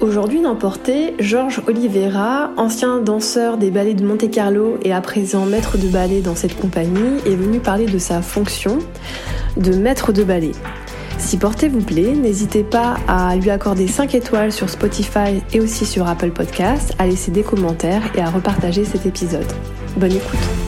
Aujourd'hui dans Georges Oliveira, ancien danseur des ballets de Monte Carlo et à présent maître de ballet dans cette compagnie, est venu parler de sa fonction de maître de ballet. Si Portée vous plaît, n'hésitez pas à lui accorder 5 étoiles sur Spotify et aussi sur Apple Podcasts, à laisser des commentaires et à repartager cet épisode. Bonne écoute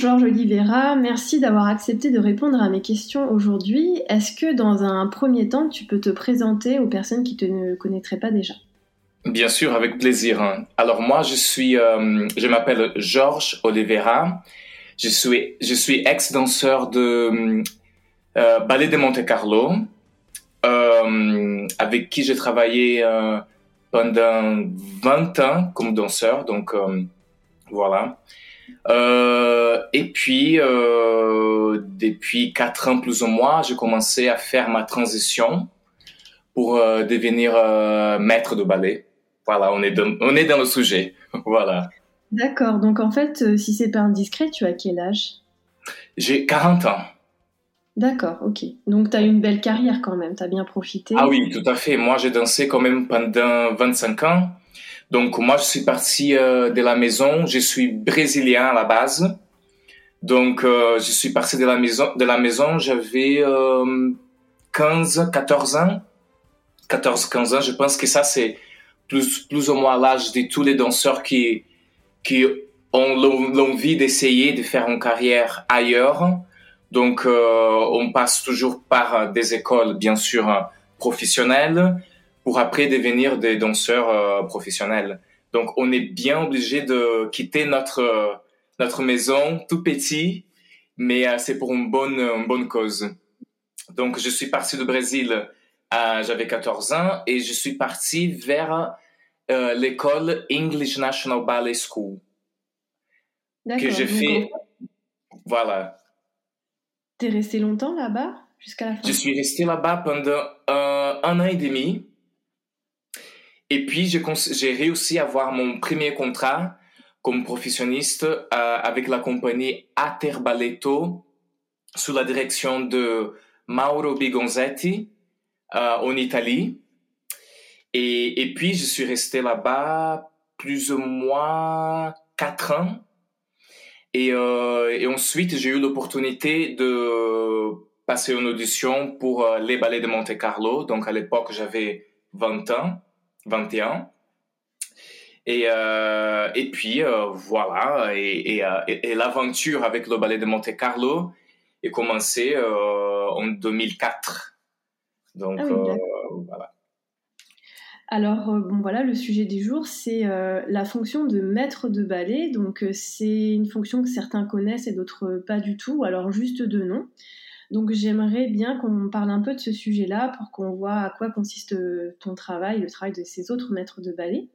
Georges Oliveira, merci d'avoir accepté de répondre à mes questions aujourd'hui. Est-ce que dans un premier temps, tu peux te présenter aux personnes qui te ne connaîtraient pas déjà? Bien sûr, avec plaisir. Alors moi, je suis, euh, je m'appelle Georges Oliveira. Je suis, je suis ex-danseur de euh, ballet de Monte Carlo, euh, avec qui j'ai travaillé pendant 20 ans comme danseur. Donc voilà. Euh, et puis, euh, depuis quatre ans plus ou moins, j'ai commencé à faire ma transition pour euh, devenir maître de ballet. Voilà, on est dans, on est dans le sujet. voilà. D'accord. Donc en fait, si c'est pas indiscret, tu as quel âge? J'ai 40 ans. D'accord, ok. Donc tu as une belle carrière quand même, tu as bien profité. Ah oui, tout à fait. Moi, j'ai dansé quand même pendant 25 ans. Donc moi, je suis parti euh, de la maison. Je suis brésilien à la base. Donc euh, je suis parti de la maison. De la maison, j'avais euh, 15, 14 ans. 14, 15 ans. Je pense que ça c'est plus plus ou moins l'âge de tous les danseurs qui qui ont l'envie d'essayer de faire une carrière ailleurs. Donc euh, on passe toujours par des écoles bien sûr professionnelles pour après devenir des danseurs euh, professionnels. Donc, on est bien obligé de quitter notre notre maison tout petit, mais euh, c'est pour une bonne une bonne cause. Donc, je suis parti du Brésil, j'avais 14 ans, et je suis parti vers euh, l'école English National Ballet School que j'ai fait. Voilà. T'es resté longtemps là-bas jusqu'à la fin? Je suis resté là-bas pendant euh, un an et demi. Et puis, j'ai réussi à avoir mon premier contrat comme professionniste euh, avec la compagnie Aterbaletto sous la direction de Mauro Bigonzetti euh, en Italie. Et, et, puis, je suis resté là-bas plus ou moins quatre ans. Et, euh, et ensuite, j'ai eu l'opportunité de passer une audition pour euh, les ballets de Monte Carlo. Donc, à l'époque, j'avais 20 ans. 21. Et, euh, et puis euh, voilà, et, euh, et, et l'aventure avec le ballet de Monte Carlo est commencée euh, en 2004. Donc ah oui, voilà. Alors bon voilà, le sujet du jour, c'est la fonction de maître de ballet. Donc c'est une fonction que certains connaissent et d'autres pas du tout, alors juste de nom. Donc j'aimerais bien qu'on parle un peu de ce sujet-là pour qu'on voit à quoi consiste euh, ton travail, le travail de ces autres maîtres de ballet.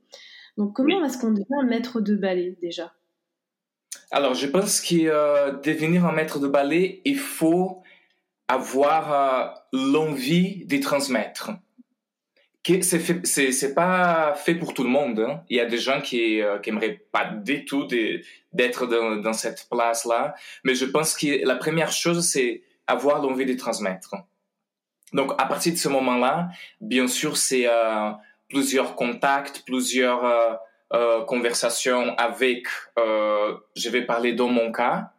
Donc comment oui. est-ce qu'on devient maître de ballet déjà? Alors je pense que euh, devenir un maître de ballet, il faut avoir euh, l'envie de transmettre. C'est pas fait pour tout le monde. Hein. Il y a des gens qui euh, qui aimeraient pas du tout d'être dans, dans cette place là, mais je pense que la première chose c'est avoir l'envie de transmettre. Donc, à partir de ce moment-là, bien sûr, c'est euh, plusieurs contacts, plusieurs euh, euh, conversations avec, euh, je vais parler dans mon cas,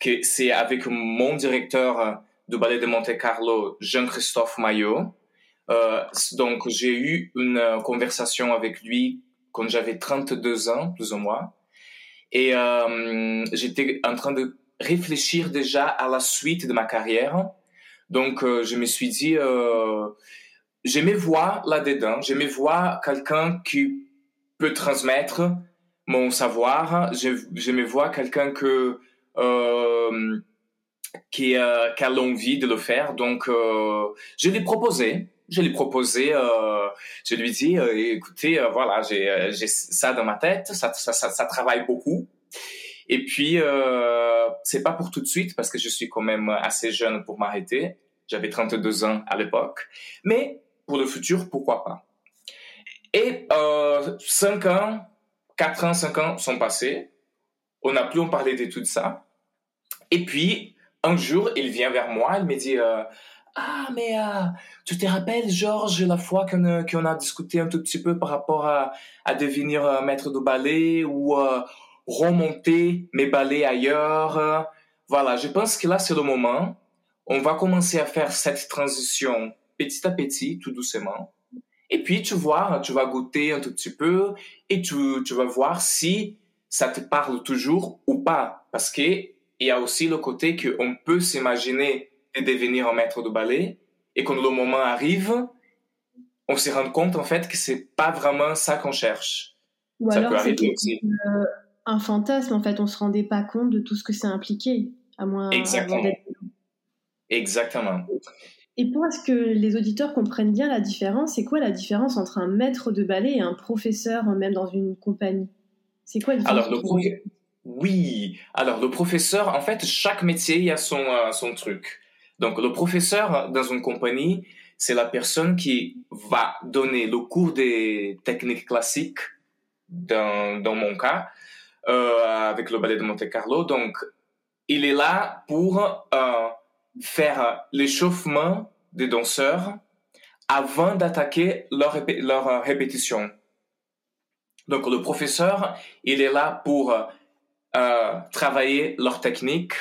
que c'est avec mon directeur du ballet de Monte Carlo, Jean-Christophe Maillot. Euh, donc, j'ai eu une conversation avec lui quand j'avais 32 ans, plus ou moins. Et euh, j'étais en train de réfléchir déjà à la suite de ma carrière. Donc, euh, je me suis dit, euh, j'aimais voir là-dedans, j'aimais voir quelqu'un qui peut transmettre mon savoir, j'aimais voir quelqu'un que euh, qui, euh, qui, a l'envie de le faire. Donc, euh, je l'ai proposé. Je l'ai proposé. Euh, je lui dis, euh, écoutez, euh, voilà, j'ai, ça dans ma tête. Ça travaille beaucoup. Et puis, c'est pas pour tout de suite parce que je suis quand même assez jeune pour m'arrêter. J'avais 32 ans à l'époque. Mais pour le futur, pourquoi pas? Et euh, 5 ans, 4 ans, 5 ans sont passés. On n'a plus en parlé de tout ça. Et puis, un jour, il vient vers moi, il me dit euh, Ah, mais euh, tu te rappelles, Georges, la fois qu'on a, qu'on a discuté un tout petit peu par rapport à, à devenir euh, maître de ballet ou euh, remonter mes ballets ailleurs Voilà, je pense que là, c'est le moment. On va commencer à faire cette transition petit à petit, tout doucement. Et puis, tu vois, tu vas goûter un tout petit peu et tu, tu vas voir si ça te parle toujours ou pas. Parce que il y a aussi le côté qu'on peut s'imaginer de devenir un maître de ballet et quand le moment arrive, on se rend compte en fait que c'est pas vraiment ça qu'on cherche. Ou ça alors c'est aussi. Euh, un fantasme en fait, on se rendait pas compte de tout ce que ça impliquait, à moins Exactement. Exactement. Et pour que les auditeurs comprennent bien la différence, c'est quoi la différence entre un maître de ballet et un professeur, même dans une compagnie? C'est quoi la différence? Alors, le, oui, alors le professeur, en fait, chaque métier a son euh, son truc. Donc le professeur dans une compagnie, c'est la personne qui va donner le cours des techniques classiques dans dans mon cas avec le ballet de Monte Carlo. Donc il est là pour euh, faire l'échauffement des danseurs avant d'attaquer leur, leur répétition. Donc le professeur, il est là pour euh, travailler leur technique,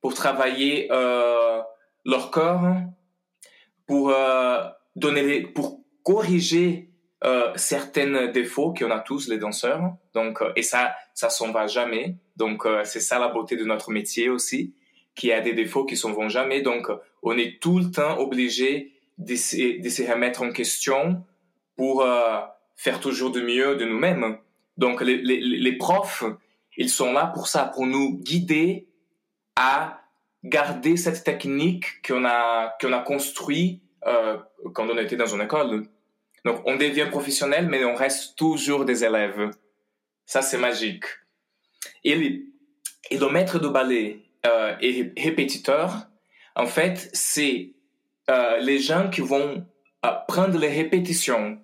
pour travailler euh, leur corps, pour euh, donner, pour corriger euh, certains défauts qu'on a tous les danseurs. Donc euh, et ça, ça s'en va jamais. Donc euh, c'est ça la beauté de notre métier aussi, qui a des défauts qui s'en vont jamais. Donc on est tout le temps obligé de de se remettre en question pour faire toujours de mieux de nous-mêmes. Donc les, les, les profs ils sont là pour ça, pour nous guider à garder cette technique qu'on a qu'on a construit euh, quand on était dans une école. Donc on devient professionnel, mais on reste toujours des élèves. Ça c'est magique. Et, et le maître de ballet euh, et répétiteur, en fait, c'est euh, les gens qui vont euh, prendre les répétitions.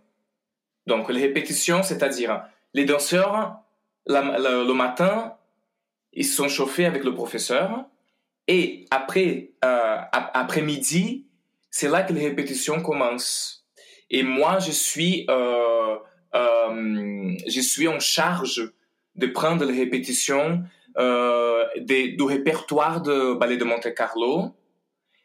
Donc les répétitions, c'est-à-dire les danseurs le matin, ils sont chauffés avec le professeur. Et après, euh, après-midi, c'est là que les répétitions commencent. Et moi, je suis, euh, euh, je suis en charge de prendre les répétitions euh, du répertoire de ballet de Monte Carlo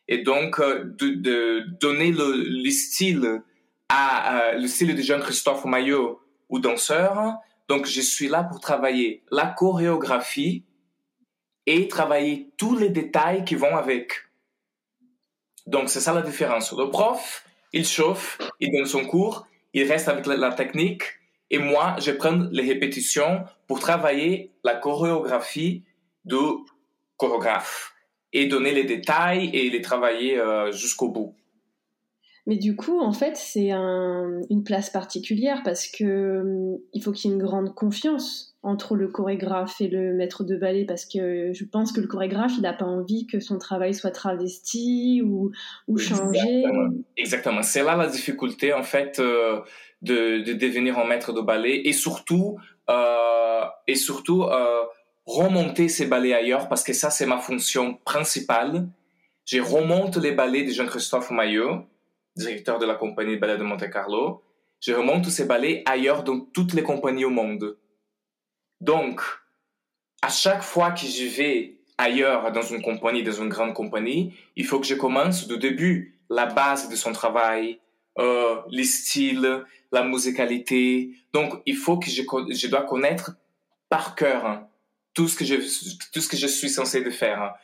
et donc euh, de, donner le, le style à le style de Jean-Christophe Maillot ou danseur donc, je suis là pour travailler la chorégraphie et travailler tous les détails qui vont avec. Donc, c'est ça la différence. Le prof, il chauffe, il donne son cours, il reste avec la, technique et moi, je prends les répétitions pour travailler la chorégraphie du chorégraphe et donner les détails et les travailler euh, jusqu'au bout. Mais du coup, en fait, c'est un, une place particulière parce que hum, il faut qu'il y ait une grande confiance entre le chorégraphe et le maître de ballet parce que je pense que le chorégraphe, il n'a pas envie que son travail soit travesti ou, changé. Exactement. C'est là la difficulté, en fait, euh, de, de devenir un maître de ballet et surtout, euh, et surtout, euh, remonter ces ballets ailleurs parce que ça, c'est ma fonction principale. Je remonte les ballets de Jean-Christophe Maillot directeur de la compagnie de ballet de Monte Carlo, je remonte ces ballets ailleurs dans toutes les compagnies au monde. Donc, à chaque fois que je vais ailleurs dans une compagnie, dans une grande compagnie, il faut que je commence du début, la base de son travail, euh, les styles, la musicalité. Donc, il faut que je, je dois connaître par cœur tout ce que je, tout ce que je suis censé de faire.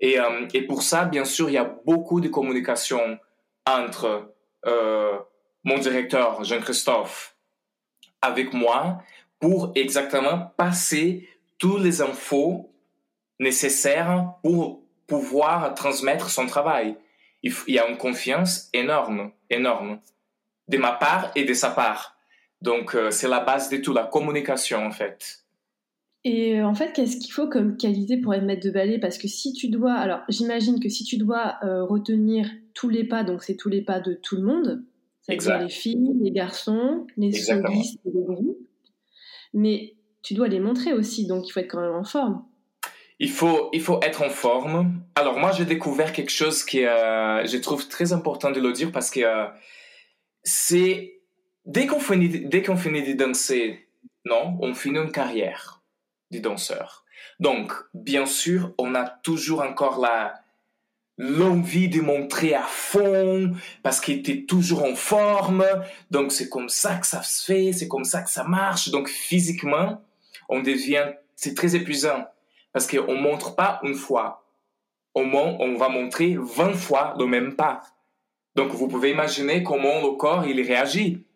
Et, euh, et pour ça, bien sûr, il y a beaucoup de communication entre euh, mon directeur, Jean-Christophe, avec moi pour exactement passer toutes les infos nécessaires pour pouvoir transmettre son travail. Il, y a une confiance énorme, énorme, de ma part et de sa part. Donc, euh, c'est la base de tout, la communication, en fait. Et euh, en fait, qu'est-ce qu'il faut comme qualité pour être maître de ballet? Parce que si tu dois, alors j'imagine que si tu dois euh, retenir tous les pas, donc c'est tous les pas de tout le monde, c'est-à-dire les filles, les garçons, les solistes les groupes, mais tu dois les montrer aussi, donc il faut être quand même en forme. Il faut, il faut être en forme. Alors moi, j'ai découvert quelque chose qui, euh, je trouve très important de le dire parce que euh, c'est dès qu'on finit, dès qu'on finit de danser, non, on finit une carrière de danseur. Donc, bien sûr, on a toujours encore la l'envie de montrer à fond parce qu'il était toujours en forme. Donc, c'est comme ça que ça se fait, c'est comme ça que ça marche. Donc, physiquement, on devient, c'est très épuisant parce qu'on montre pas une fois. Au moins, on va montrer 20 fois le même pas. Donc, vous pouvez imaginer comment le corps, il réagit.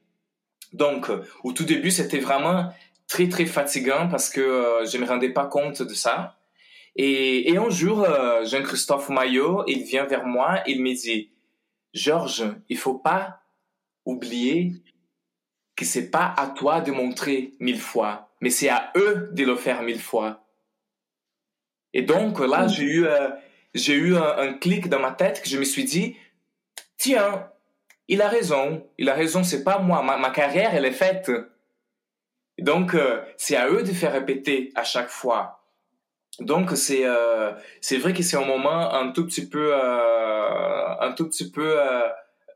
Donc, au tout début, c'était vraiment très, très fatigant parce que euh, je me rendais pas compte de ça. Et, et un jour, euh, Jean-Christophe Maillot, il vient vers moi, il me dit, Georges, il faut pas oublier que c'est pas à toi de montrer mille fois, mais c'est à eux de le faire mille fois. Et donc là, j'ai eu, euh, j'ai eu un, clic dans ma tête que je me suis dit, tiens, il a raison, il a raison, c'est pas moi, ma, carrière, elle est faite. Donc, euh, c'est à eux de faire répéter à chaque fois. Donc, c'est, euh, c'est vrai que c'est un moment un tout petit peu, un tout petit peu,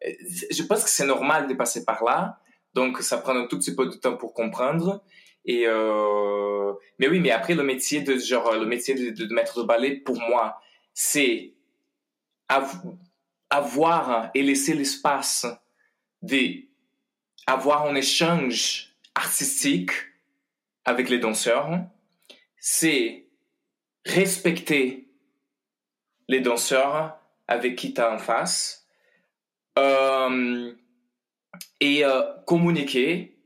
je pense que c'est normal de passer par là. Donc, ça prend un tout petit peu de temps pour comprendre. Et euh, mais oui, mais après le métier de genre le métier de, maître de ballet pour moi, c'est avoir et laisser l'espace de avoir un échange artistique avec les danseurs. C'est respecter les danseurs avec qui tu as en face euh, et euh, communiquer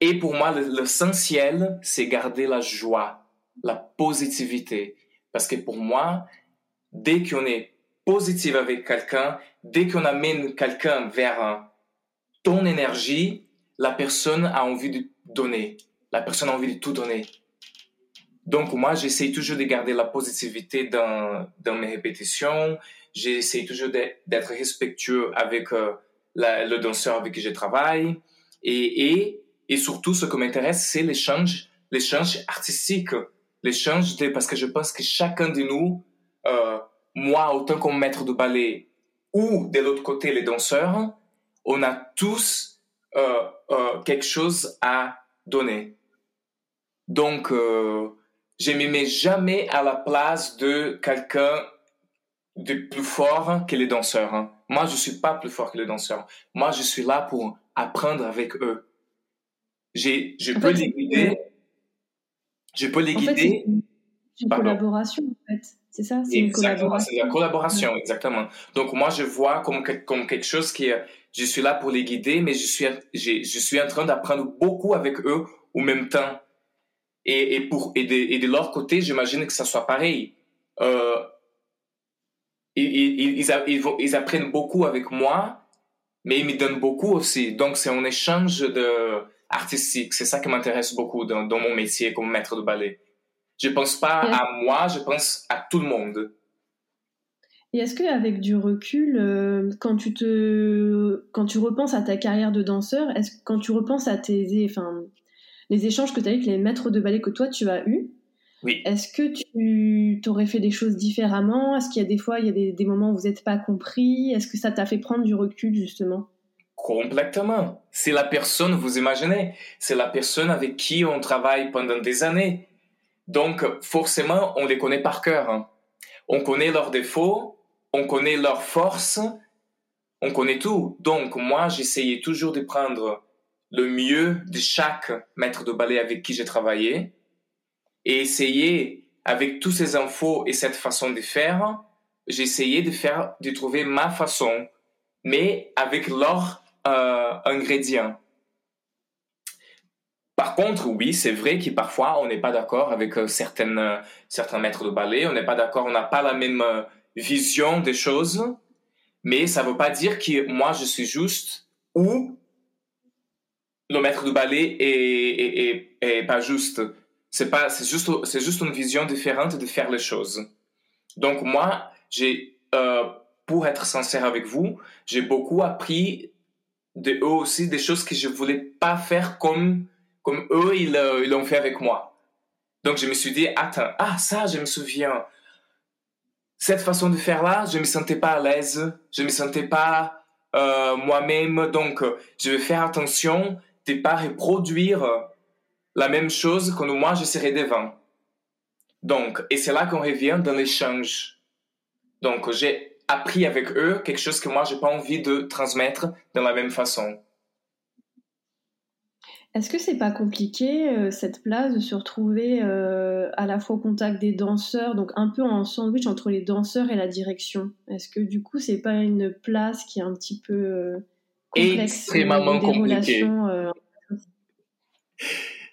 et pour moi, l'essentiel, c'est garder la joie, la positivité. Parce que pour moi, dès qu'on est positif avec quelqu'un, dès qu'on amène quelqu'un vers ton énergie, la personne a envie de donner. La personne a envie de tout donner. Donc moi, j'essaie toujours de garder la positivité dans, mes répétitions. J'essaie toujours d'être respectueux avec euh, le danseur avec qui je travaille. Et, et surtout, ce qui m'intéresse, c'est l'échange, l'échange artistique, l'échange de, parce que je pense que chacun de nous, euh, moi, autant comme maître de ballet, ou de l'autre côté, les danseurs, on a tous euh, euh, quelque chose à donner. Donc, euh, je me mets jamais à la place de quelqu'un de plus fort que les danseurs. Hein. Moi, je suis pas plus fort que les danseurs. Moi, je suis là pour apprendre avec eux. Je peux les guider. Je peux les guider. Une collaboration, en fait. C'est ça, c'est une collaboration. C'est la collaboration, exactement. Donc, moi, je vois comme, comme quelque chose qui est, je suis là pour les guider, mais je suis, je, je suis en train d'apprendre beaucoup avec eux au même temps. Et, et pour, et de, et de leur côté, j'imagine que ça soit pareil. Euh, ils, ils, ils, ils, apprennent beaucoup avec moi, mais ils me donnent beaucoup aussi. Donc, c'est un échange de, artistique. C'est ça qui m'intéresse beaucoup dans, dans, mon métier comme maître de ballet. Je pense pas à moi, je pense à tout le monde. Et est-ce qu'avec du recul, euh, quand tu te, quand tu repenses à ta carrière de danseur, est-ce quand tu repenses à tes, enfin, les échanges que tu as eu avec les maîtres de ballet que toi tu as eu, oui. Est-ce que tu t'aurais fait des choses différemment? Est-ce qu'il y a des fois, il y a des, des moments où vous n'êtes pas compris? Est-ce que ça t'a fait prendre du recul justement? Complètement. C'est la personne, vous imaginez, c'est la personne avec qui on travaille pendant des années. Donc, forcément, on les connaît par cœur. Hein. On connaît leurs défauts, on connaît leurs forces, on connaît tout. Donc, moi, j'essayais toujours de prendre le mieux de chaque maître de ballet avec qui j'ai travaillé et essayer, avec toutes ces infos et cette façon de faire, j'essayais de faire, de trouver ma façon, mais avec leurs euh, ingrédients. Par contre, oui, c'est vrai que parfois on n'est pas d'accord avec euh, certaines, euh, certains maîtres de ballet, on n'est pas d'accord, on n'a pas la même euh, vision des choses, mais ça ne veut pas dire que moi je suis juste ou le maître de ballet est, pas juste. C'est pas, c'est juste, c'est juste une vision différente de faire les choses. Donc moi, j'ai, pour être sincère avec vous, j'ai beaucoup appris de eux aussi des choses que je voulais pas faire comme comme eux ils euh, ils l'ont fait avec moi. Donc je me suis dit attends ah ça je me souviens cette façon de faire là je me sentais pas à l'aise je me sentais pas euh, moi-même donc je vais faire attention de pas reproduire la même chose que moi je serai devant. Donc et c'est là qu'on revient dans l'échange. Donc j'ai appris avec eux quelque chose que moi j'ai pas envie de transmettre de la même façon. Est-ce que c'est pas compliqué euh, cette place de se retrouver euh, à la fois au contact des danseurs, donc un peu en sandwich entre les danseurs et la direction? Est-ce que du coup c'est pas une place qui est un petit peu euh, complexe Extrêmement compliqué. Euh,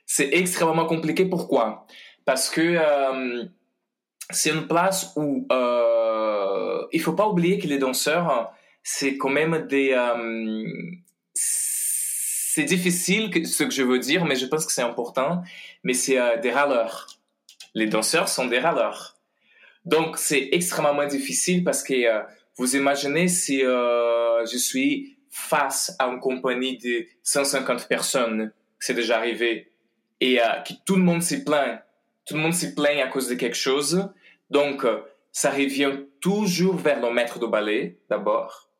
c'est extrêmement compliqué. Pourquoi? Parce que c'est une place où il faut pas oublier que les danseurs, c'est quand même des c'est difficile ce que je veux dire, mais je pense que c'est important. Mais c'est euh, des râleurs. Les danseurs sont des râleurs. Donc c'est extrêmement difficile parce que euh, vous imaginez si euh, je suis face à une compagnie de 150 personnes, c'est déjà arrivé, et que tout le monde s'y plaint, tout le monde s'y plaint à cause de quelque chose. Donc ça revient toujours vers le maître de ballet d'abord.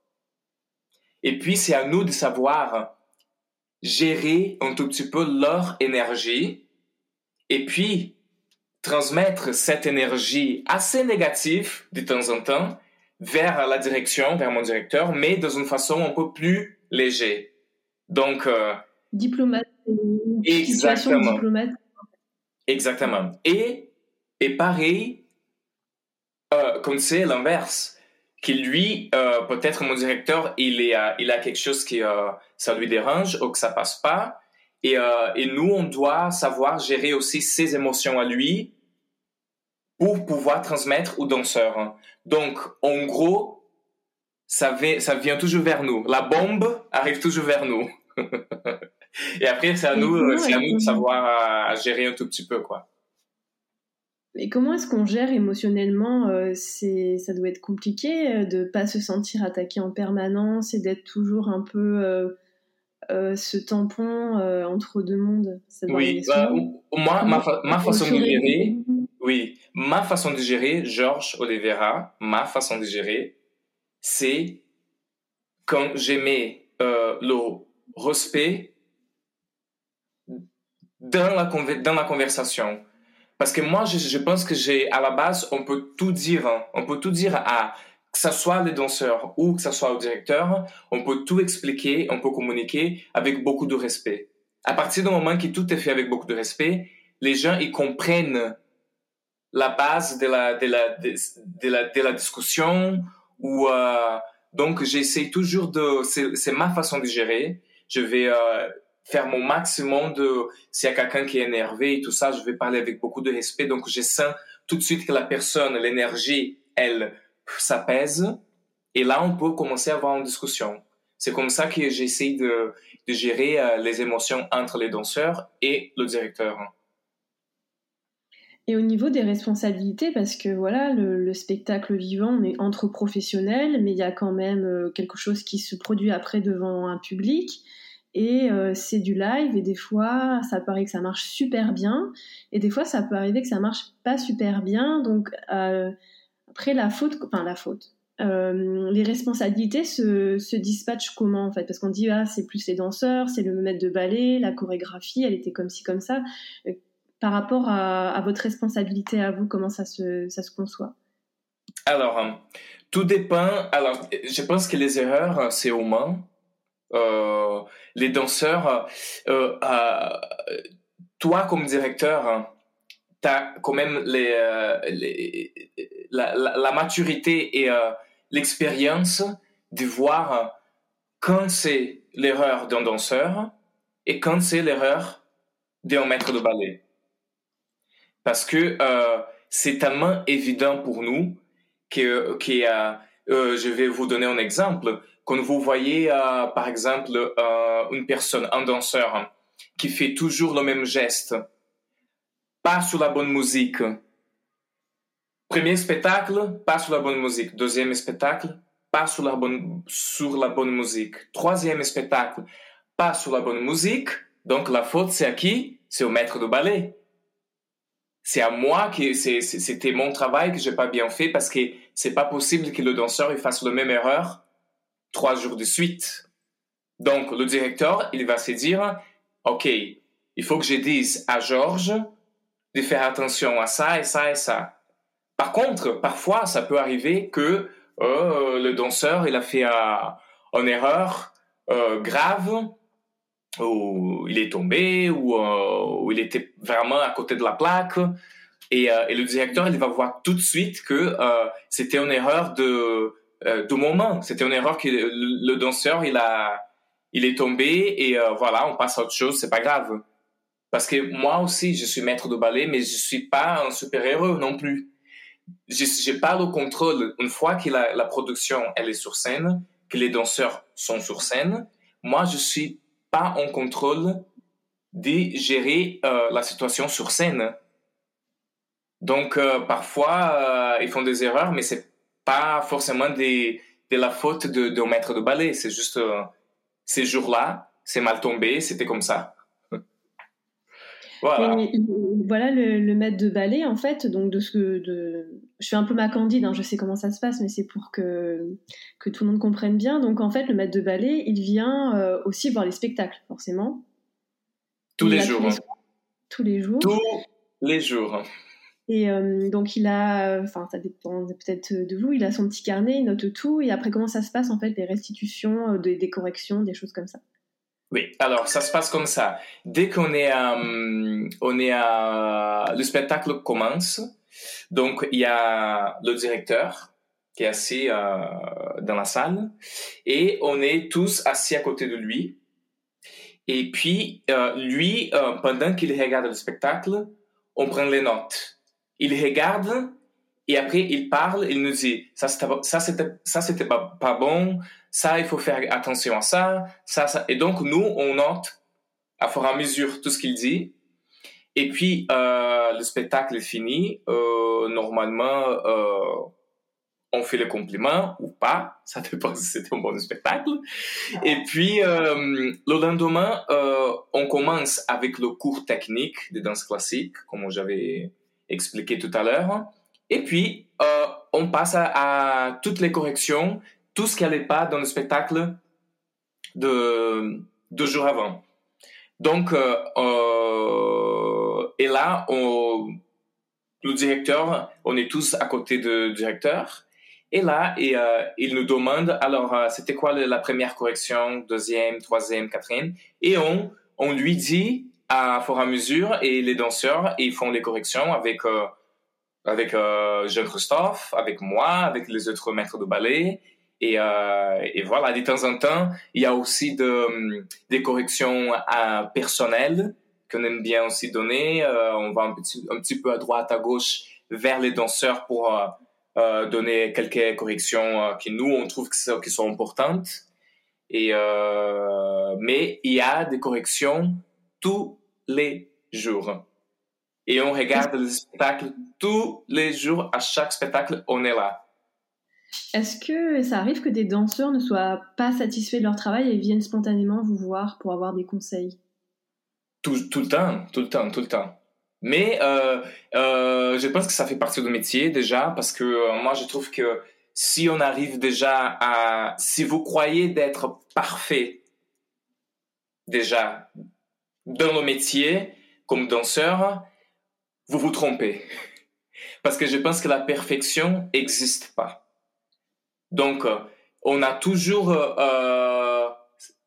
Et puis c'est à nous de savoir gérer un tout petit peu leur énergie et puis transmettre cette énergie assez négative de temps en temps vers la direction, vers mon directeur, mais dans une façon un peu plus légère. Donc, euh, diplomate, exactement. diplomate. Exactement. Et, et pareil, euh, comme c'est l'inverse qui lui, euh, peut-être mon directeur, il, est, euh, il a quelque chose qui euh, ça lui dérange ou que ça passe pas. Et, et nous, on doit savoir gérer aussi ses émotions à lui pour pouvoir transmettre aux danseurs. Donc, en gros, ça, va, ça vient toujours vers nous. La bombe arrive toujours vers nous. et après, c'est à nous, c'est à nous de savoir à, à gérer un tout petit peu, quoi. Et comment est-ce qu'on gère émotionnellement euh, ça doit être compliqué euh, de pas se sentir attaqué en permanence et d'être toujours un peu euh, euh ce tampon entre deux mondes? Ça doit oui, bah, moi, ma, fa ma façon de gérer, oui, ma façon de gérer, Georges Oliveira, ma façon de gérer, c'est quand j'aimais le respect dans la, dans la conversation parce que moi, je, je pense que j'ai, à la base, on peut tout dire. Hein. On peut tout dire à, que ce soit les danseurs ou que ce soit au directeur, on peut tout expliquer, on peut communiquer avec beaucoup de respect. À partir du moment que tout est fait avec beaucoup de respect, les gens, ils comprennent la base de la, de la, de, la, de la discussion ou, euh, donc j'essaie toujours de, c'est ma façon de gérer. Je vais, euh, faire mon maximum de s'il y a quelqu'un qui est énervé et tout ça, je vais parler avec beaucoup de respect. Donc je sens tout de suite que la personne, l'énergie, elle s'apaise. Et là, on peut commencer à avoir une discussion. C'est comme ça que j'essaie de, gérer euh, les émotions entre les danseurs et le directeur. Et au niveau des responsabilités, parce que voilà, le, le, spectacle vivant, on est entre professionnels, mais il y a quand même euh, quelque chose qui se produit après devant un public et euh, c'est du live et des fois ça paraît que ça marche super bien. Et des fois ça peut arriver que ça marche pas super bien. Donc euh, après la faute enfin la faute euh, les responsabilités se, dispatchent comment en fait? Parce qu'on dit ah c'est plus les danseurs c'est le maître de ballet la chorégraphie elle était comme ci comme ça. Par rapport à, votre responsabilité à vous comment ça se conçoit? Alors tout dépend. Alors je pense que les erreurs c'est euh, les danseurs, euh, euh, toi comme directeur, tu as quand même la, maturité et l'expérience de voir quand c'est l'erreur d'un danseur et quand c'est l'erreur d'un maître de ballet. Parce que c'est tellement évident pour nous que, que euh, je vais vous donner un exemple. Quand vous voyez, euh, par exemple, euh, une personne, un danseur, qui fait toujours le même geste, pas sur la bonne musique. Premier spectacle, pas sur la bonne musique. Deuxième spectacle, pas sur la bonne, sur la bonne musique. Troisième spectacle, pas sur la bonne musique. Donc la faute, c'est à qui? C'est au maître de ballet c'est à moi que c'était mon travail que j'ai pas bien fait parce que c'est pas possible que le danseur fasse la même erreur trois jours de suite. Donc le directeur il va se dire ok il faut que je dise à Georges de faire attention à ça et ça et ça. Par contre parfois ça peut arriver que euh, le danseur il a fait une erreur euh, grave où il est tombé, ou euh, où il était vraiment à côté de la plaque. Et, euh, le directeur, il va voir tout de suite que euh, c'était une erreur de, de moment. C'était une erreur que le, danseur, il a, il est tombé et voilà, on passe à autre chose, c'est pas grave. Parce que moi aussi, je suis maître de ballet, mais je suis pas un super-héros non plus. J'ai pas le contrôle. Une fois que la, production, elle est sur scène, que les danseurs sont sur scène, moi, je suis pas en contrôle de gérer euh, la situation sur scène. Donc euh, parfois euh, ils font des erreurs, mais c'est pas forcément de la faute de, de maître de ballet. C'est juste ces jours-là, c'est mal tombé, c'était comme ça. Voilà. voilà le, maître de ballet, en fait, donc de ce que de, je suis un peu ma candide, hein, je sais comment ça se passe, mais c'est pour que que tout le monde comprenne bien. Donc en fait, le maître de ballet, il vient euh, aussi voir les spectacles, forcément. Tous les jours. Tous les, jours. Tous les jours. Et euh, donc il a, enfin ça dépend peut-être de vous, il a son petit carnet, il note tout, et après comment ça se passe en fait, les restitutions, euh, des corrections, des choses comme ça? Oui, alors ça se passe comme ça. Dès qu'on est, euh, on est à, le spectacle commence, donc il y a le directeur qui est assis euh, dans la salle et on est tous assis à côté de lui. Et puis euh, lui, euh, pendant qu'il regarde le spectacle, on prend les notes. Il regarde et après il parle, il nous dit ça c'était pas, bon, ça, il faut faire attention à ça, ça, ça. Et donc, nous, on note à fur et à mesure tout ce qu'il dit. Et puis, euh, le spectacle est fini. Euh, normalement, euh, on fait le compliment ou pas. Ça dépend si c'était un bon spectacle. Et puis, le lendemain, on commence avec le cours technique de danse classique, comme j'avais expliqué tout à l'heure. Et puis, euh, on passe à, toutes les corrections tout ce qui n'allait pas dans le spectacle de deux jours avant. Donc, euh, euh, et là, on, le directeur, on est tous à côté du directeur. Et là, et, il nous demande, alors, c'était quoi la première correction, deuxième, troisième, quatrième? Et on, on lui dit à fur et à mesure, et les danseurs, ils font les corrections avec, euh, avec Jean-Christophe, avec moi, avec les autres maîtres de ballet. Et, euh, et, voilà, de temps en temps, il y a aussi de, des corrections euh, personnelles qu'on aime bien aussi donner. Euh, on va un petit, un petit peu à droite, à gauche vers les danseurs pour euh, euh donner quelques corrections euh, qui nous, on trouve qui sont importantes. Et, mais il y a des corrections tous les jours. Et on regarde le spectacle tous les jours. À chaque spectacle, on est là. Est-ce que ça arrive que des danseurs ne soient pas satisfaits de leur travail et viennent spontanément vous voir pour avoir des conseils? Tout, tout, le temps, tout le temps, tout le temps. Mais euh, euh, je pense que ça fait partie du métier déjà parce que euh, moi je trouve que si on arrive déjà à... Si vous croyez d'être parfait déjà dans le métier comme danseur, vous vous trompez. Parce que je pense que la perfection n'existe pas. Donc, euh, on a toujours, euh, euh,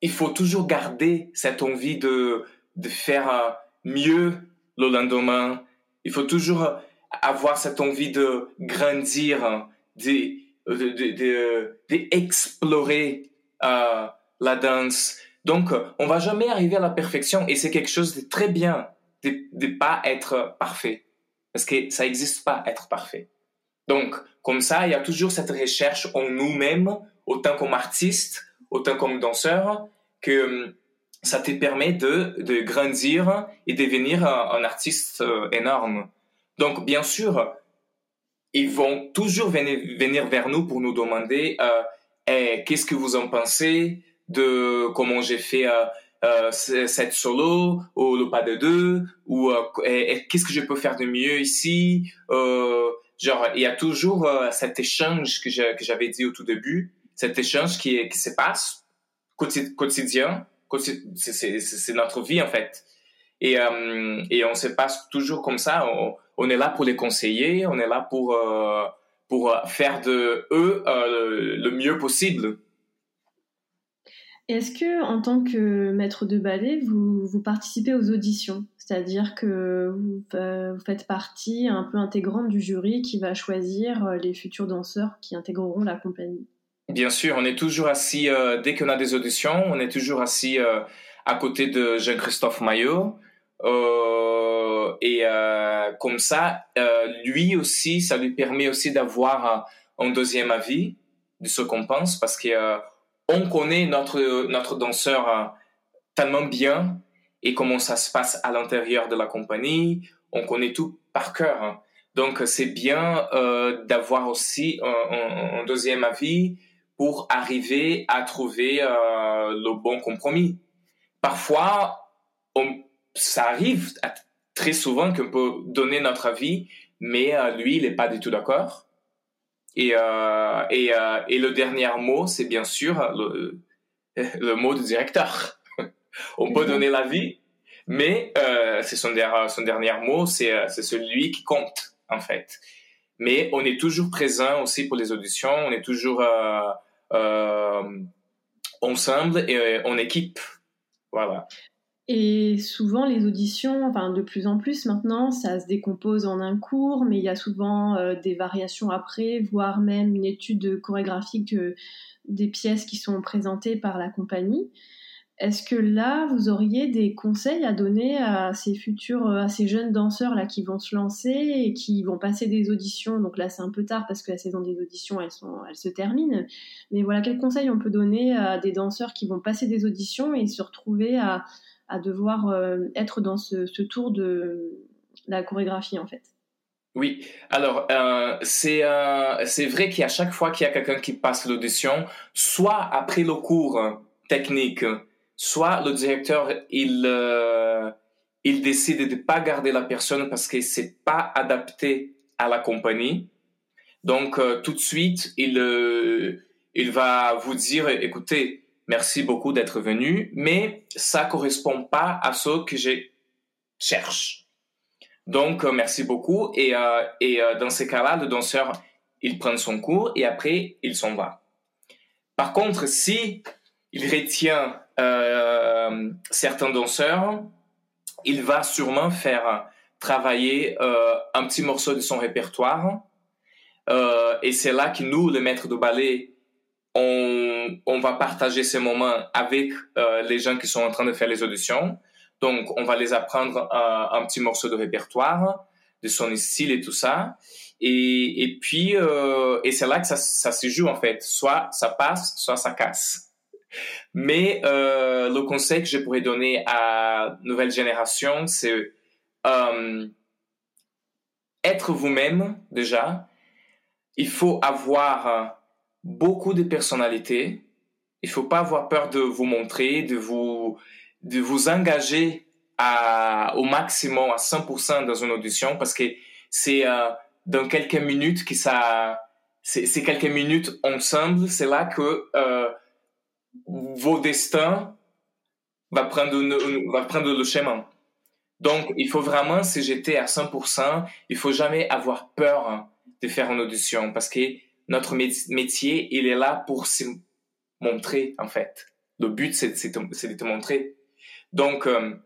il faut toujours garder cette envie de, de faire mieux le lendemain. Il faut toujours avoir cette envie de grandir, de, d'explorer euh, la danse. Donc, on va jamais arriver à la perfection et c'est quelque chose de très bien de ne pas être parfait. Parce que ça n'existe pas être parfait. Donc, comme ça, il y a toujours cette recherche en nous-mêmes, autant comme artiste, autant comme danseur, que hum, ça te permet de, de grandir et devenir un, artiste euh, énorme. Donc, bien sûr, ils vont toujours venir, venir vers nous pour nous demander euh, eh, qu'est-ce que vous en pensez? De comment j'ai fait euh, euh, cette solo ou le pas de deux ou euh, qu'est-ce que je peux faire de mieux ici euh, genre il y a toujours euh, cet échange que j'avais dit au tout début cet échange qui, qui se passe quotidien c'est notre vie en fait. Et euh, et on se passe toujours comme ça on, on, est là pour les conseiller on est là pour pour faire de eux le mieux possible est-ce que, en tant que maître de ballet, vous, participez aux auditions? C'est-à-dire que vous, euh, vous, faites partie un peu intégrante du jury qui va choisir euh, les futurs danseurs qui intégreront la compagnie? Bien sûr, on est toujours assis, euh, dès qu'on a des auditions, on est toujours assis à côté de Jean-Christophe Maillot. Et comme ça, lui aussi, ça lui permet aussi d'avoir un deuxième avis de ce qu'on pense parce que on connaît notre, notre danseur euh, tellement bien et comment ça se passe à l'intérieur de la compagnie. On connaît tout par cœur. Hein. Donc, c'est bien euh, d'avoir aussi un, deuxième avis pour arriver à trouver euh, le bon compromis. Parfois, ça arrive très souvent qu'on peut donner notre avis, mais lui, il n'est pas du tout d'accord. Et, euh, et, euh, et le dernier mot, c'est bien sûr le, le mot du directeur. On peut donner l'avis, mais euh, c'est son, son dernier mot, c'est euh, celui qui compte en fait. Mais on est toujours présent aussi pour les auditions, on est toujours euh, euh, ensemble et en équipe. Voilà. Et souvent, les auditions, enfin de plus en plus maintenant, ça se décompose en un cours, mais il y a souvent euh, des variations après, voire même une étude chorégraphique des pièces qui sont présentées par la compagnie. Est-ce que là, vous auriez des conseils à donner à ces futurs, à ces jeunes danseurs là qui vont se lancer et qui vont passer des auditions? Donc là, c'est un peu tard parce que la saison des auditions, elles elles se terminent. Mais voilà, quels conseils on peut donner à des danseurs qui vont passer des auditions et se retrouver à à devoir euh, être dans ce, tour de la chorégraphie en fait. Oui, alors euh, c'est euh, c'est vrai qu'à chaque fois qu'il y a quelqu'un qui passe l'audition, soit après le cours technique, soit le directeur il il décide de pas garder la personne parce que c'est pas adapté à la compagnie. Donc tout de suite il il va vous dire écoutez merci beaucoup d'être venu, mais ça correspond pas à ce que je cherche. Donc, euh, merci beaucoup. Et, euh, et euh, dans ces cas-là, le danseur, il prend son cours et après, il s'en va. Par contre, si il retient certains danseurs, il va sûrement faire travailler un petit morceau de son répertoire. et c'est là que nous, le maître de ballet, on, on va partager ces moments avec euh, les gens qui sont en train de faire les auditions. Donc, on va les apprendre euh, un petit morceau de répertoire, de son style et tout ça. Et, et puis, euh, et c'est là que ça, ça se joue en fait. Soit ça passe, soit ça casse. Mais le conseil que je pourrais donner à nouvelle génération, c'est être vous-même déjà. Il faut avoir beaucoup de personnalités. Il faut pas avoir peur de vous montrer, de vous, de vous engager à, au maximum, à 100% dans une audition parce que c'est euh, dans quelques minutes que ça, c'est quelques minutes ensemble, c'est là que euh, vos destins va prendre, va prendre le chemin. Donc, il faut vraiment se jeter à 100%. Il faut jamais avoir peur de faire une audition parce que notre métier, il est là pour se montrer, en fait. Le but, c'est de te montrer. Donc, euh,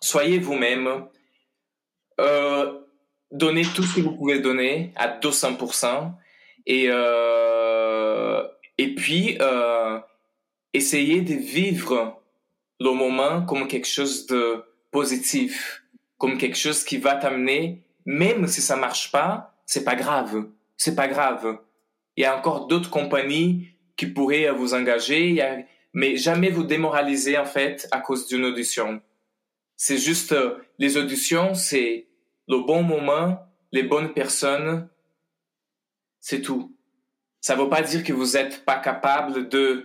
soyez vous-même. Euh, donnez tout ce que vous pouvez donner à 200%. Et, euh, et puis, essayez de vivre le moment comme quelque chose de positif, comme quelque chose qui va t'amener, même si ça marche pas, c'est pas grave, c'est pas grave. Il y a encore d'autres compagnies qui pourraient vous engager, mais jamais vous démoraliser en fait à cause d'une audition. C'est juste euh, les auditions, c'est le bon moment, les bonnes personnes, c'est tout. Ça ne veut pas dire que vous n'êtes pas capable de euh,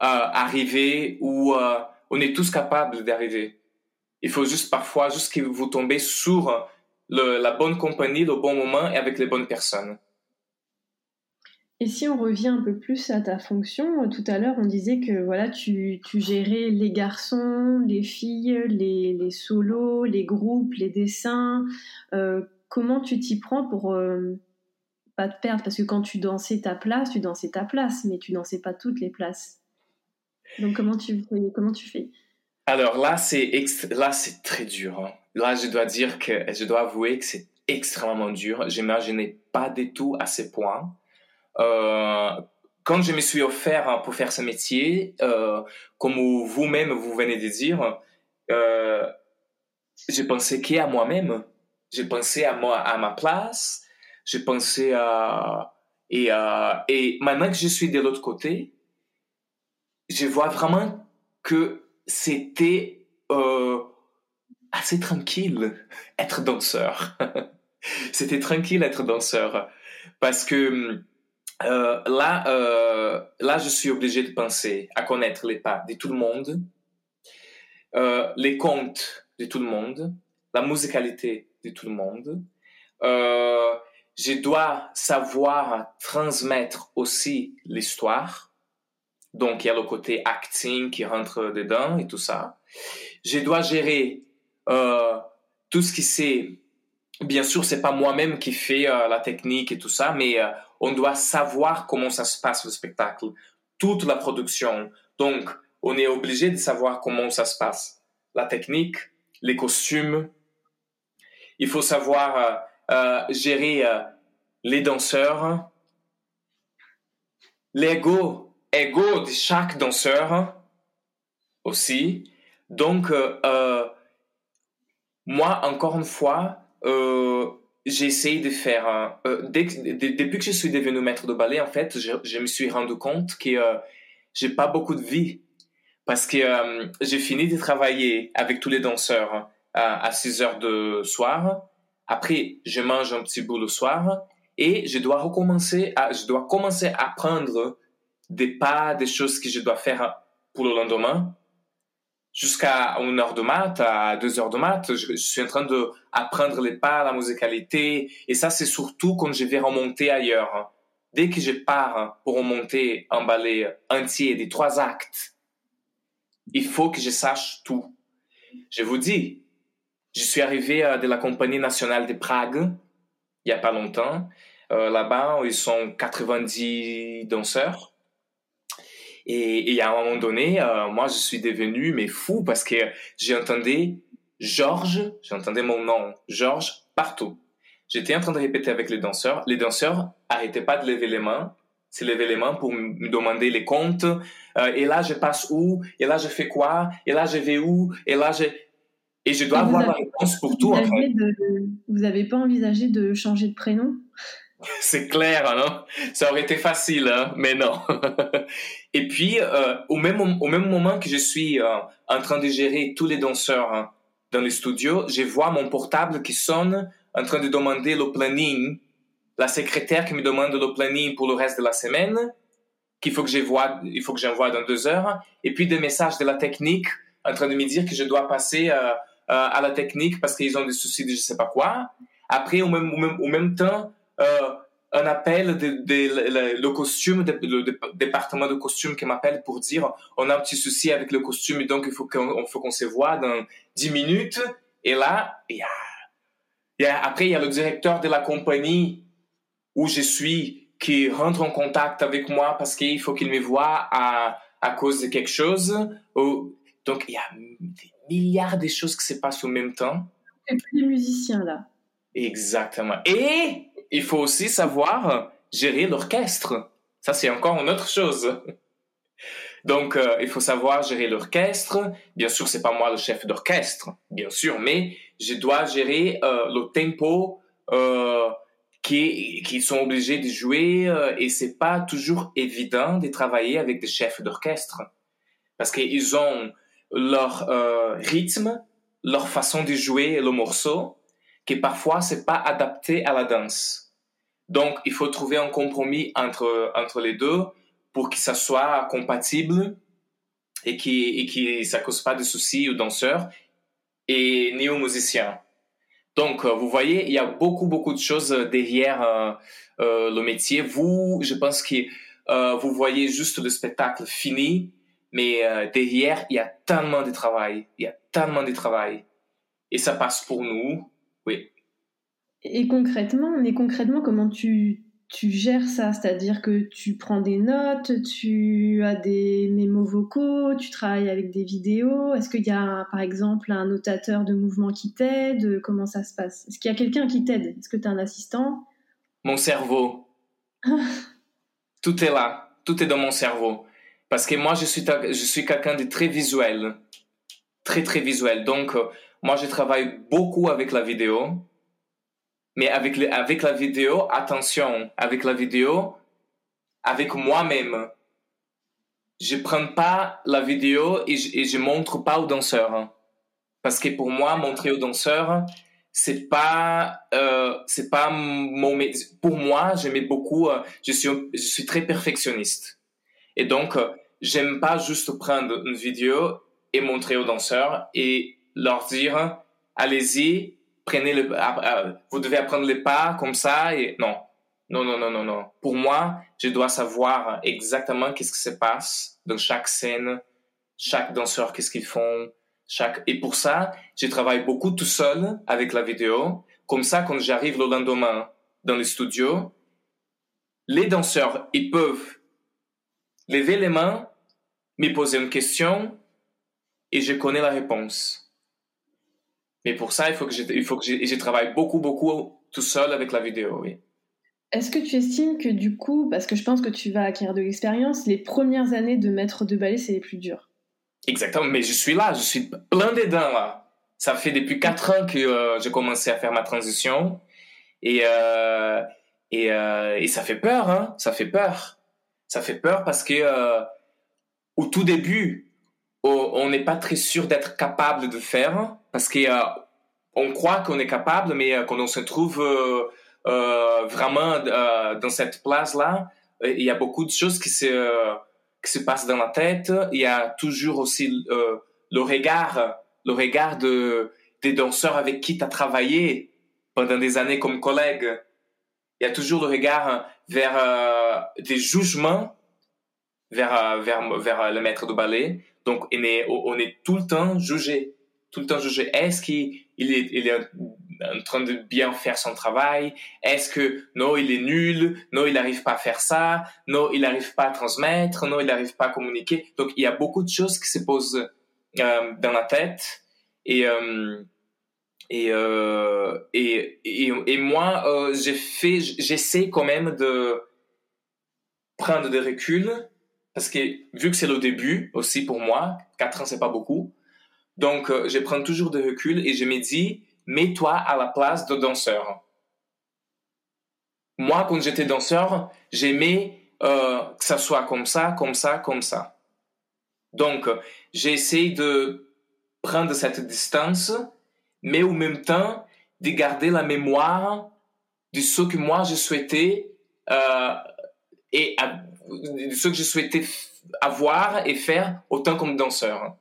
arriver ou euh, on est tous capables d'arriver. Il faut juste parfois juste que vous tombez sur la bonne compagnie, le bon moment et avec les bonnes personnes. Et si on revient un peu plus à ta fonction, tout à l'heure on disait que voilà tu, tu gérais les garçons, les filles, les, solos, les groupes, les dessins. Euh, comment tu t'y prends pour euh, pas te perdre? Parce que quand tu dansais ta place, tu dansais ta place, mais tu dansais pas toutes les places. Donc comment tu comment tu fais? Alors là c'est là c'est très dur. Hein. Là je dois dire que je dois avouer que c'est extrêmement dur. J'imaginais pas du tout à ce point. Euh, quand je me suis offert pour faire ce métier, euh, comme vous-même vous venez de dire, euh, j'ai pensé qu'à moi-même. J'ai pensé à moi, à ma place. J'ai pensé à et et maintenant que je suis de l'autre côté, je vois vraiment que c'était assez tranquille être danseur. c'était tranquille être danseur parce que euh, là, euh, là, je suis obligé de penser à connaître les pas de tout le monde, euh, les contes de tout le monde, la musicalité de tout le monde. Je dois savoir transmettre aussi l'histoire. Donc, il y a le côté acting qui rentre dedans et tout ça. Je dois gérer tout ce qui c'est bien sûr, c'est pas moi-même qui fais la technique et tout ça, mais on doit savoir comment ça se passe le spectacle, toute la production. Donc, on est obligé de savoir comment ça se passe. La technique, les costumes. Il faut savoir euh, gérer les danseurs, l'ego, ego de chaque danseur aussi. Donc, moi, encore une fois, euh, j'ai essayé de faire. Euh, depuis que je suis devenu maître de ballet, en fait, je, me suis rendu compte que euh, j'ai pas beaucoup de vie parce que euh, j'ai fini de travailler avec tous les danseurs à, à 6 heures de soir. Après, je mange un petit bout le soir et je dois recommencer. À, je dois commencer à apprendre des pas, des choses que je dois faire pour le lendemain jusqu'à une heure de maths, à deux heures de maths, je, suis en train de apprendre les pas, la musicalité, et ça c'est surtout quand je vais remonter ailleurs. Dès que je pars pour remonter un ballet entier des trois actes, il faut que je sache tout. Je vous dis, je suis arrivé euh, de la compagnie nationale de Prague il y a pas longtemps. Euh, là-bas, ils sont 90 danseurs. Et, et, à un moment donné, euh, moi, je suis devenu mais fou parce que j'entendais Georges, j'entendais mon nom, Georges, partout. J'étais en train de répéter avec les danseurs. Les danseurs arrêtaient pas de lever les mains, c'est lever les mains pour me demander les comptes. Euh, et là, je passe où? Et là, je fais quoi? Et là, je vais où? Et là, je... Et je dois avoir la réponse pour tout. Vous n'avez pas envisagé de changer de prénom? c'est clair, non? Ça aurait été facile, hein mais non. et puis, euh, au, même, au même moment que je suis euh, en train de gérer tous les danseurs hein, dans le studio, je vois mon portable qui sonne en train de demander le planning, la secrétaire qui me demande le planning pour le reste de la semaine, qu'il faut que que j'envoie dans deux heures, et puis des messages de la technique en train de me dire que je dois passer euh, à la technique parce qu'ils ont des soucis de je sais pas quoi. Après, au même, au même, temps, un appel de, de, le costume, le département de costume qui m'appelle pour dire on a un petit souci avec le costume et donc il faut qu'on faut qu'on se voit dans 10 minutes. Et là, il y a, il y a, après, il y a le directeur de la compagnie où je suis qui rentre en contact avec moi parce qu'il faut qu'il me voit à, à cause de quelque chose. Donc, il y a des milliards de choses qui se passent en même temps. Et puis les musiciens là. Exactement. Et il faut aussi savoir gérer l'orchestre. Ça, c'est encore une autre chose. Donc, euh, il faut savoir gérer l'orchestre. Bien sûr, c'est pas moi le chef d'orchestre, bien sûr, mais je dois gérer euh, le tempo euh, qui qui sont obligés de jouer euh, et c'est pas toujours évident de travailler avec des chefs d'orchestre parce qu'ils ont leur euh, rythme, leur façon de jouer le morceau, qui parfois c'est pas adapté à la danse. Donc, il faut trouver un compromis entre entre les deux pour que ça soit compatible et qui et qui ça cause pas de soucis aux danseurs et ni aux musiciens. Donc, euh, vous voyez, il y a beaucoup, beaucoup de choses derrière euh, euh, le métier. Vous, je pense que euh, vous voyez juste le spectacle fini, mais euh, derrière, il y a tellement de travail. Il y a tellement de travail. Et ça passe pour nous, oui. Et concrètement, mais concrètement, comment tu, tu gères ça? C'est-à-dire que tu prends des notes, tu as des mémos vocaux, tu travailles avec des vidéos. Est-ce qu'il y a, par exemple, un notateur de mouvement qui t'aide? Comment ça se passe? Est-ce qu'il y a quelqu'un qui t'aide? Est-ce que tu as un assistant? Mon cerveau. Tout est là. Tout est dans mon cerveau. Parce que moi, je suis, je suis quelqu'un de très visuel. Très, très visuel. Donc, euh, moi, je travaille beaucoup avec la vidéo. Mais avec, le, avec la vidéo, attention, avec la vidéo, avec moi-même. Je prends pas la vidéo et je, et montre pas aux danseurs. Parce que pour moi, montrer aux danseurs, c'est pas, euh, c'est pas mon, pour moi, j'aimais beaucoup, euh, je suis, je suis très perfectionniste. Et donc, euh, j'aime pas juste prendre une vidéo et montrer aux danseurs et leur dire, allez-y, prenez le, vous devez apprendre les pas comme ça et non. Non, non, non, non, non. Pour moi, je dois savoir exactement qu'est-ce qui se passe dans chaque scène, chaque danseur, qu'est-ce qu'ils font, chaque, et pour ça, je travaille beaucoup tout seul avec la vidéo. Comme ça, quand j'arrive le lendemain dans le studio, les danseurs, ils peuvent lever les mains, me poser une question et je connais la réponse. Mais pour ça, il faut que je, il faut que je, je travaille beaucoup, beaucoup tout seul avec la vidéo, oui. Est-ce que tu estimes que du coup, parce que je pense que tu vas acquérir de l'expérience, les premières années de maître de ballet, c'est les plus dures? Exactement, mais je suis là, je suis plein dedans là. Ça fait depuis quatre ans que euh, j'ai commencé à faire ma transition et euh, et, euh, et ça fait peur, hein, ça fait peur, ça fait peur parce que au tout début, on n'est pas très sûr d'être capable de faire parce que euh, on croit qu'on est capable, mais euh, quand on se trouve vraiment dans cette place là, il y a beaucoup de choses qui se qui se passe dans la tête. Il y a toujours aussi euh, le regard, le regard de, des danseurs avec qui tu as travaillé pendant des années comme collègue. Il y a toujours le regard vers euh, des jugements vers, euh, vers, vers le maître de ballet. Donc, on est, tout le temps jugé. Tout le temps jugé. Est-ce qu'il il est, en train de bien faire son travail? Est-ce que non, il est nul? Non, il n'arrive pas à faire ça? Non, il n'arrive pas à transmettre? Non, il n'arrive pas à communiquer? Donc, il y a beaucoup de choses qui se posent euh, dans la tête. Et euh, euh, et, et et moi j'essaie quand même de prendre des reculs parce que vu que c'est le début aussi pour moi quatre ans c'est pas beaucoup donc euh, je prends toujours des reculs et je me dis mets-toi à la place de danseur. Moi, quand j'étais danseur, j'aimais euh, que ça soit comme ça, comme ça, comme ça. Donc, j'ai essayé de prendre cette distance, mais au même temps, de garder la mémoire de ce que moi je souhaitais euh, et de ce que je souhaitais avoir et faire autant comme danseur.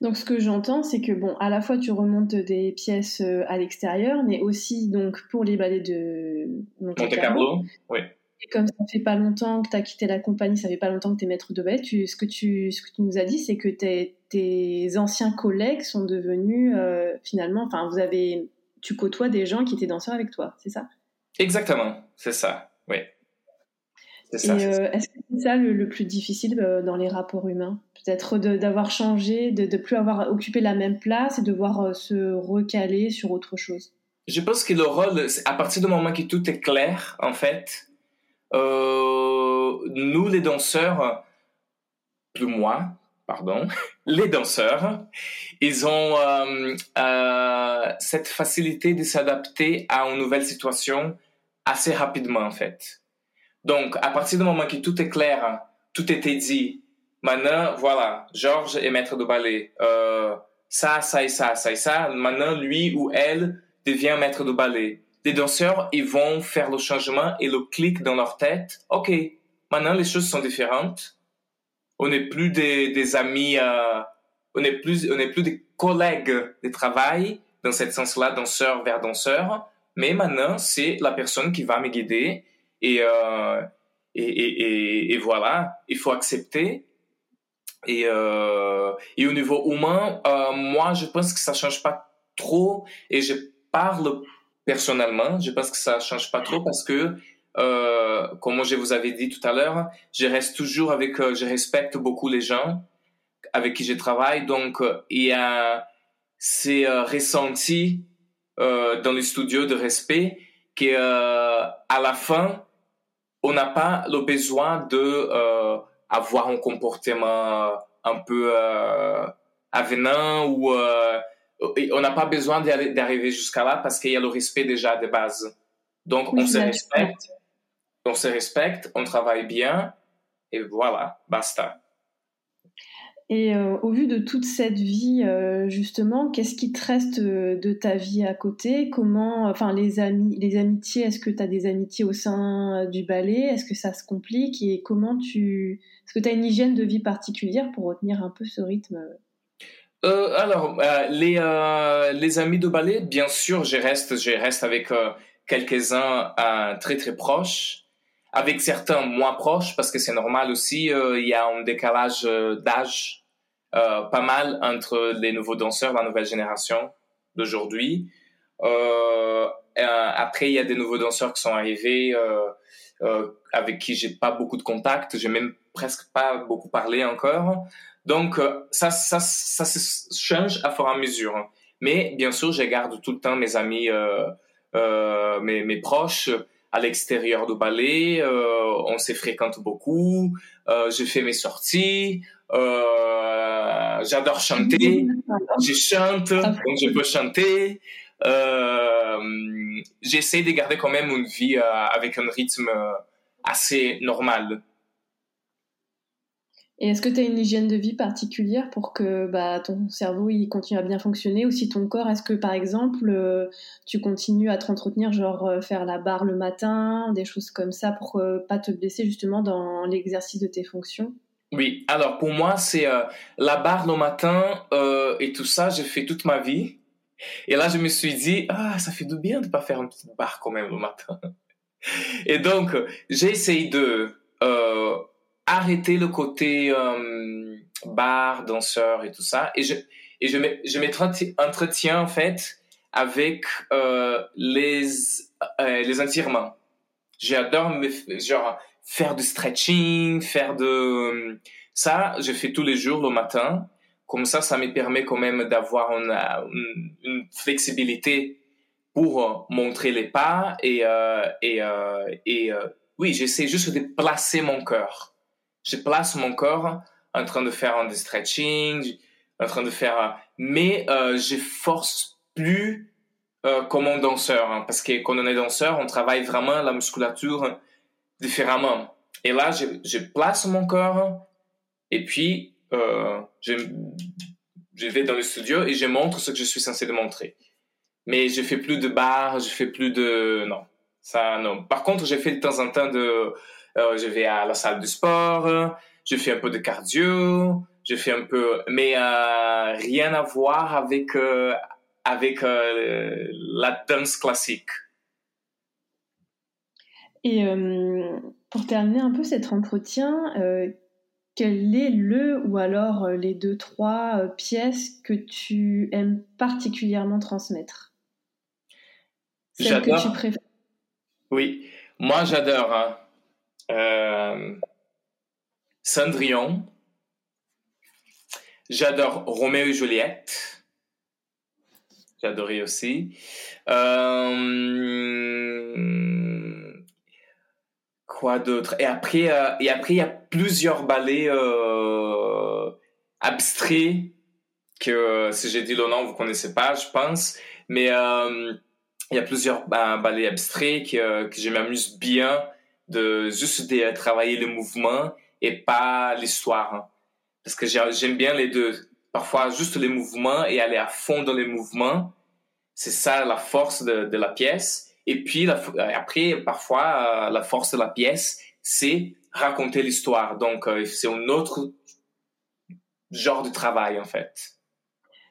Donc ce que j'entends, c'est que bon, à la fois tu remontes des pièces euh, à l'extérieur, mais aussi donc pour les ballets de Monte, Monte Carlo. Oui. Et comme ça fait pas longtemps que tu as quitté la compagnie, ça fait pas longtemps que tu es maître de ballet, tu, ce, que tu, ce que tu nous as dit, c'est que tes, tes anciens collègues sont devenus euh, finalement, enfin vous avez, tu côtoies des gens qui étaient danseurs avec toi, c'est ça? Exactement, c'est ça, oui. Euh, est-ce que c'est ça le, le, plus difficile euh, dans les rapports humains? Peut-être d'avoir changé, de ne plus avoir occupé la même place et devoir euh, se recaler sur autre chose? Je pense que le rôle, à partir du moment que tout est clair, en fait, euh, nous les danseurs, plus moi, pardon, les danseurs, ils ont cette facilité de s'adapter à une nouvelle situation assez rapidement, en fait. Donc, à partir du moment que tout est clair, tout était dit, maintenant, voilà, Georges est maître de ballet. Euh, ça, ça et ça, ça et ça. Maintenant, lui ou elle devient maître de ballet. Les danseurs, ils vont faire le changement et le clic dans leur tête. OK, maintenant les choses sont différentes. On n'est plus des, amis, euh, on n'est plus, on n'est plus des collègues de travail dans cette sens-là, danseur vers danseur. Mais maintenant, c'est la personne qui va me guider et, euh, et, et, et, voilà, il faut accepter. Et, euh, et au niveau humain, euh, moi, je pense que ça change pas trop et je parle personnellement, je pense que ça change pas trop parce que, euh, comme je vous avais dit tout à l'heure, je reste toujours avec, euh, je respecte beaucoup les gens avec qui je travaille, donc euh, il y a ces ressentis dans les studios de respect que à la fin, on n'a pas le besoin de avoir un comportement un peu avenant ou on n'a pas besoin d'arriver jusqu'à là parce qu'il y a le respect déjà de base. Donc, on se respecte, on se respecte, on travaille bien, et voilà, basta. Et euh, au vu de toute cette vie, euh, justement, qu'est-ce qui te reste euh, de ta vie à côté? Comment, enfin, les amis, les amitiés, est-ce que tu as des amitiés au sein du ballet? Est-ce que ça se complique? Et comment tu, est-ce que tu as une hygiène de vie particulière pour retenir un peu ce rythme alors, euh, les, les amis de ballet, bien sûr, je reste, je reste avec quelques-uns très très proches, avec certains moins proches, parce que c'est normal aussi, il y a un décalage d'âge pas mal entre les nouveaux danseurs, la nouvelle génération d'aujourd'hui. après, il y a des nouveaux danseurs qui sont arrivés, avec qui j'ai pas beaucoup de contacts, j'ai même presque pas beaucoup parlé encore. Donc, euh, ça, ça, ça se change à fur et à mesure. Mais bien sûr, je garde tout le temps mes amis, euh, euh, mes, mes proches à l'extérieur du ballet. Euh, on se fréquente beaucoup. Euh, je fais mes sorties. Euh, J'adore chanter. Je chante, donc je peux chanter. J'essaie de garder quand même une vie avec un rythme assez normal. Et est-ce que tu as une hygiène de vie particulière pour que bah, ton cerveau il continue à bien fonctionner? Ou si ton corps, est-ce que par exemple euh, tu continues à te entretenir, genre euh, faire la barre le matin, des choses comme ça pour euh, pas te blesser justement dans l'exercice de tes fonctions? Oui, alors pour moi c'est la barre le matin et tout ça, j'ai fait toute ma vie. Et là je me suis dit, ah ça fait du bien de pas faire une petite barre quand même le matin. Et donc j'ai essayé de arrêter le côté euh, bar, danseur et tout ça. Et je, et je, je m'entretiens en fait avec euh, les, euh, les étirements. J'adore genre faire du stretching, faire de ça, je fais tous les jours le matin. Comme ça, ça me permet quand même d'avoir une, une, flexibilité pour montrer les pas et euh, et euh, et euh, oui, j'essaie juste de placer mon cœur je place mon corps en train de faire un stretching, en train de faire, mais euh, je force plus euh, comme un danseur, hein, parce que quand on est danseur, on travaille vraiment la musculature différemment. Et là, je, je place mon corps et puis euh, je, je vais dans le studio et je montre ce que je suis censé de montrer. Mais je fais plus de barres, je fais plus de non, ça non. Par contre, j'ai fait de temps en temps de euh, je vais à la salle de sport, je fais un peu de cardio, je fais un peu, mais euh, rien à voir avec euh, avec la danse classique. Et pour terminer un peu cet entretien, quel est le ou alors les deux trois pièces que tu aimes particulièrement transmettre? J'adore. Oui, moi j'adore. Hein euh, Cendrillon. J'adore Roméo et Juliette. Adoré aussi. Euh, quoi d'autre Et après, euh, et après, il y a plusieurs ballets euh, abstraits que, si j'ai dit le nom, vous connaissez pas, je pense. Mais il y a plusieurs ballets abstraits que, que je m'amuse bien de juste de travailler le mouvement et pas l'histoire. Parce que j'aime bien les deux. Parfois, juste les mouvements et aller à fond dans les mouvements. C'est ça la force de, la pièce. Et puis, après, parfois, euh, la force de la pièce, c'est raconter l'histoire. Donc, euh, c'est un autre genre de travail, en fait.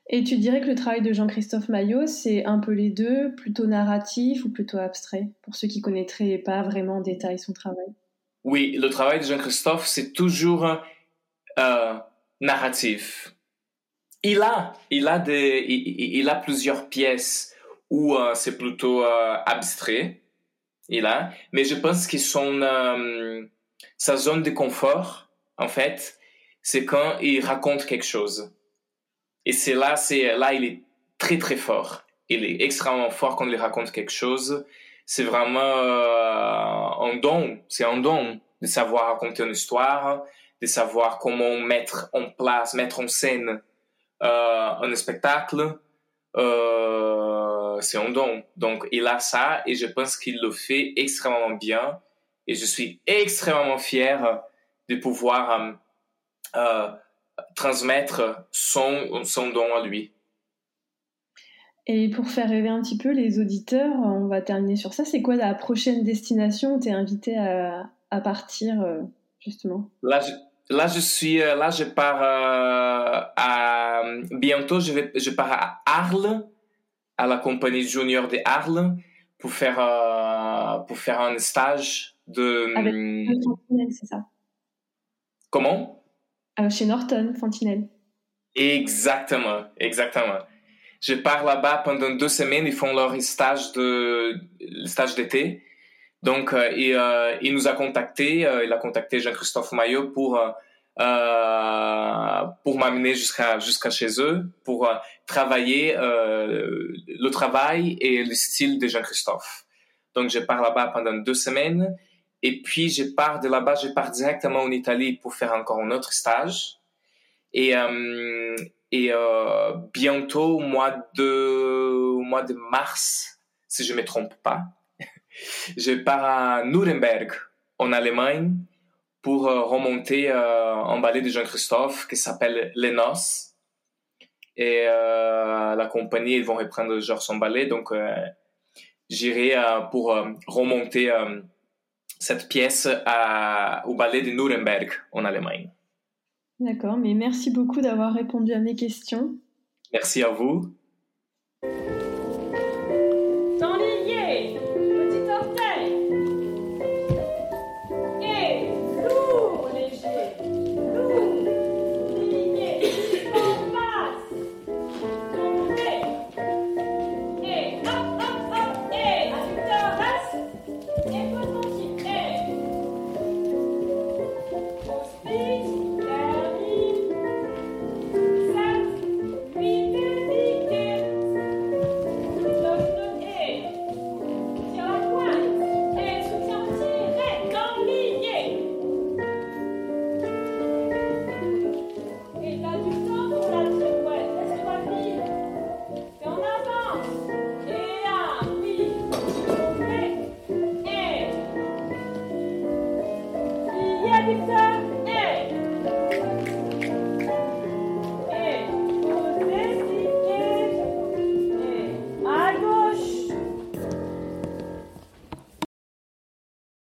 Et tu dirais que le travail de Jean-Christophe Maillot, c'est un peu les deux, plutôt narratif ou plutôt abstrait, pour ceux qui connaîtraient pas vraiment en détail son travail? Oui, le travail de Jean-Christophe, c'est toujours euh, narratif. Il a, il a des, il, a plusieurs pièces où euh, c'est plutôt euh, abstrait. Il a, mais je pense que son euh, sa zone de confort, en fait, c'est quand il raconte quelque chose et c'est là, c'est là, il est très très fort. Il est extrêmement fort quand il raconte quelque chose. C'est vraiment un don. C'est un don de savoir raconter une histoire, de savoir comment mettre en place, mettre en scène un spectacle. C'est un don. Donc, il a ça et je pense qu'il le fait extrêmement bien. Et je suis extrêmement fier de pouvoir euh, transmettre son, son don à lui. Et pour faire rêver un petit peu les auditeurs, on va terminer sur ça. C'est quoi la prochaine destination où tu es invité à, à partir, euh, justement? Là je, là, je suis, euh, là, je pars euh, à, bientôt, je, vais, je pars à Arles, à la compagnie junior de Arles, pour faire, pour faire un stage de. Avec c'est ça? Comment? Euh, chez Norton, Fantinel. Exactement, exactement. Je pars là-bas pendant deux semaines. Ils font leur stage de stage d'été. Donc, euh, il, euh, il, nous a contacté. il a contacté Jean-Christophe Maillot pour pour m'amener jusqu'à jusqu'à chez eux pour travailler le travail et le style de Jean-Christophe. Donc, je pars là-bas pendant deux semaines. Et puis, je pars de là-bas, je pars directement en Italie pour faire encore un autre stage. Et, euh, et euh, bientôt, au mois de, au mois de mars, si je me trompe pas, je pars à Nuremberg, en Allemagne, pour euh, remonter euh, un ballet de Jean-Christophe qui s'appelle Les Noces. Et euh, la compagnie, ils vont reprendre genre son ballet. Donc, euh, j'irai pour remonter cette pièce au ballet de Nuremberg en Allemagne. D'accord, mais merci beaucoup d'avoir répondu à mes questions. Merci à vous.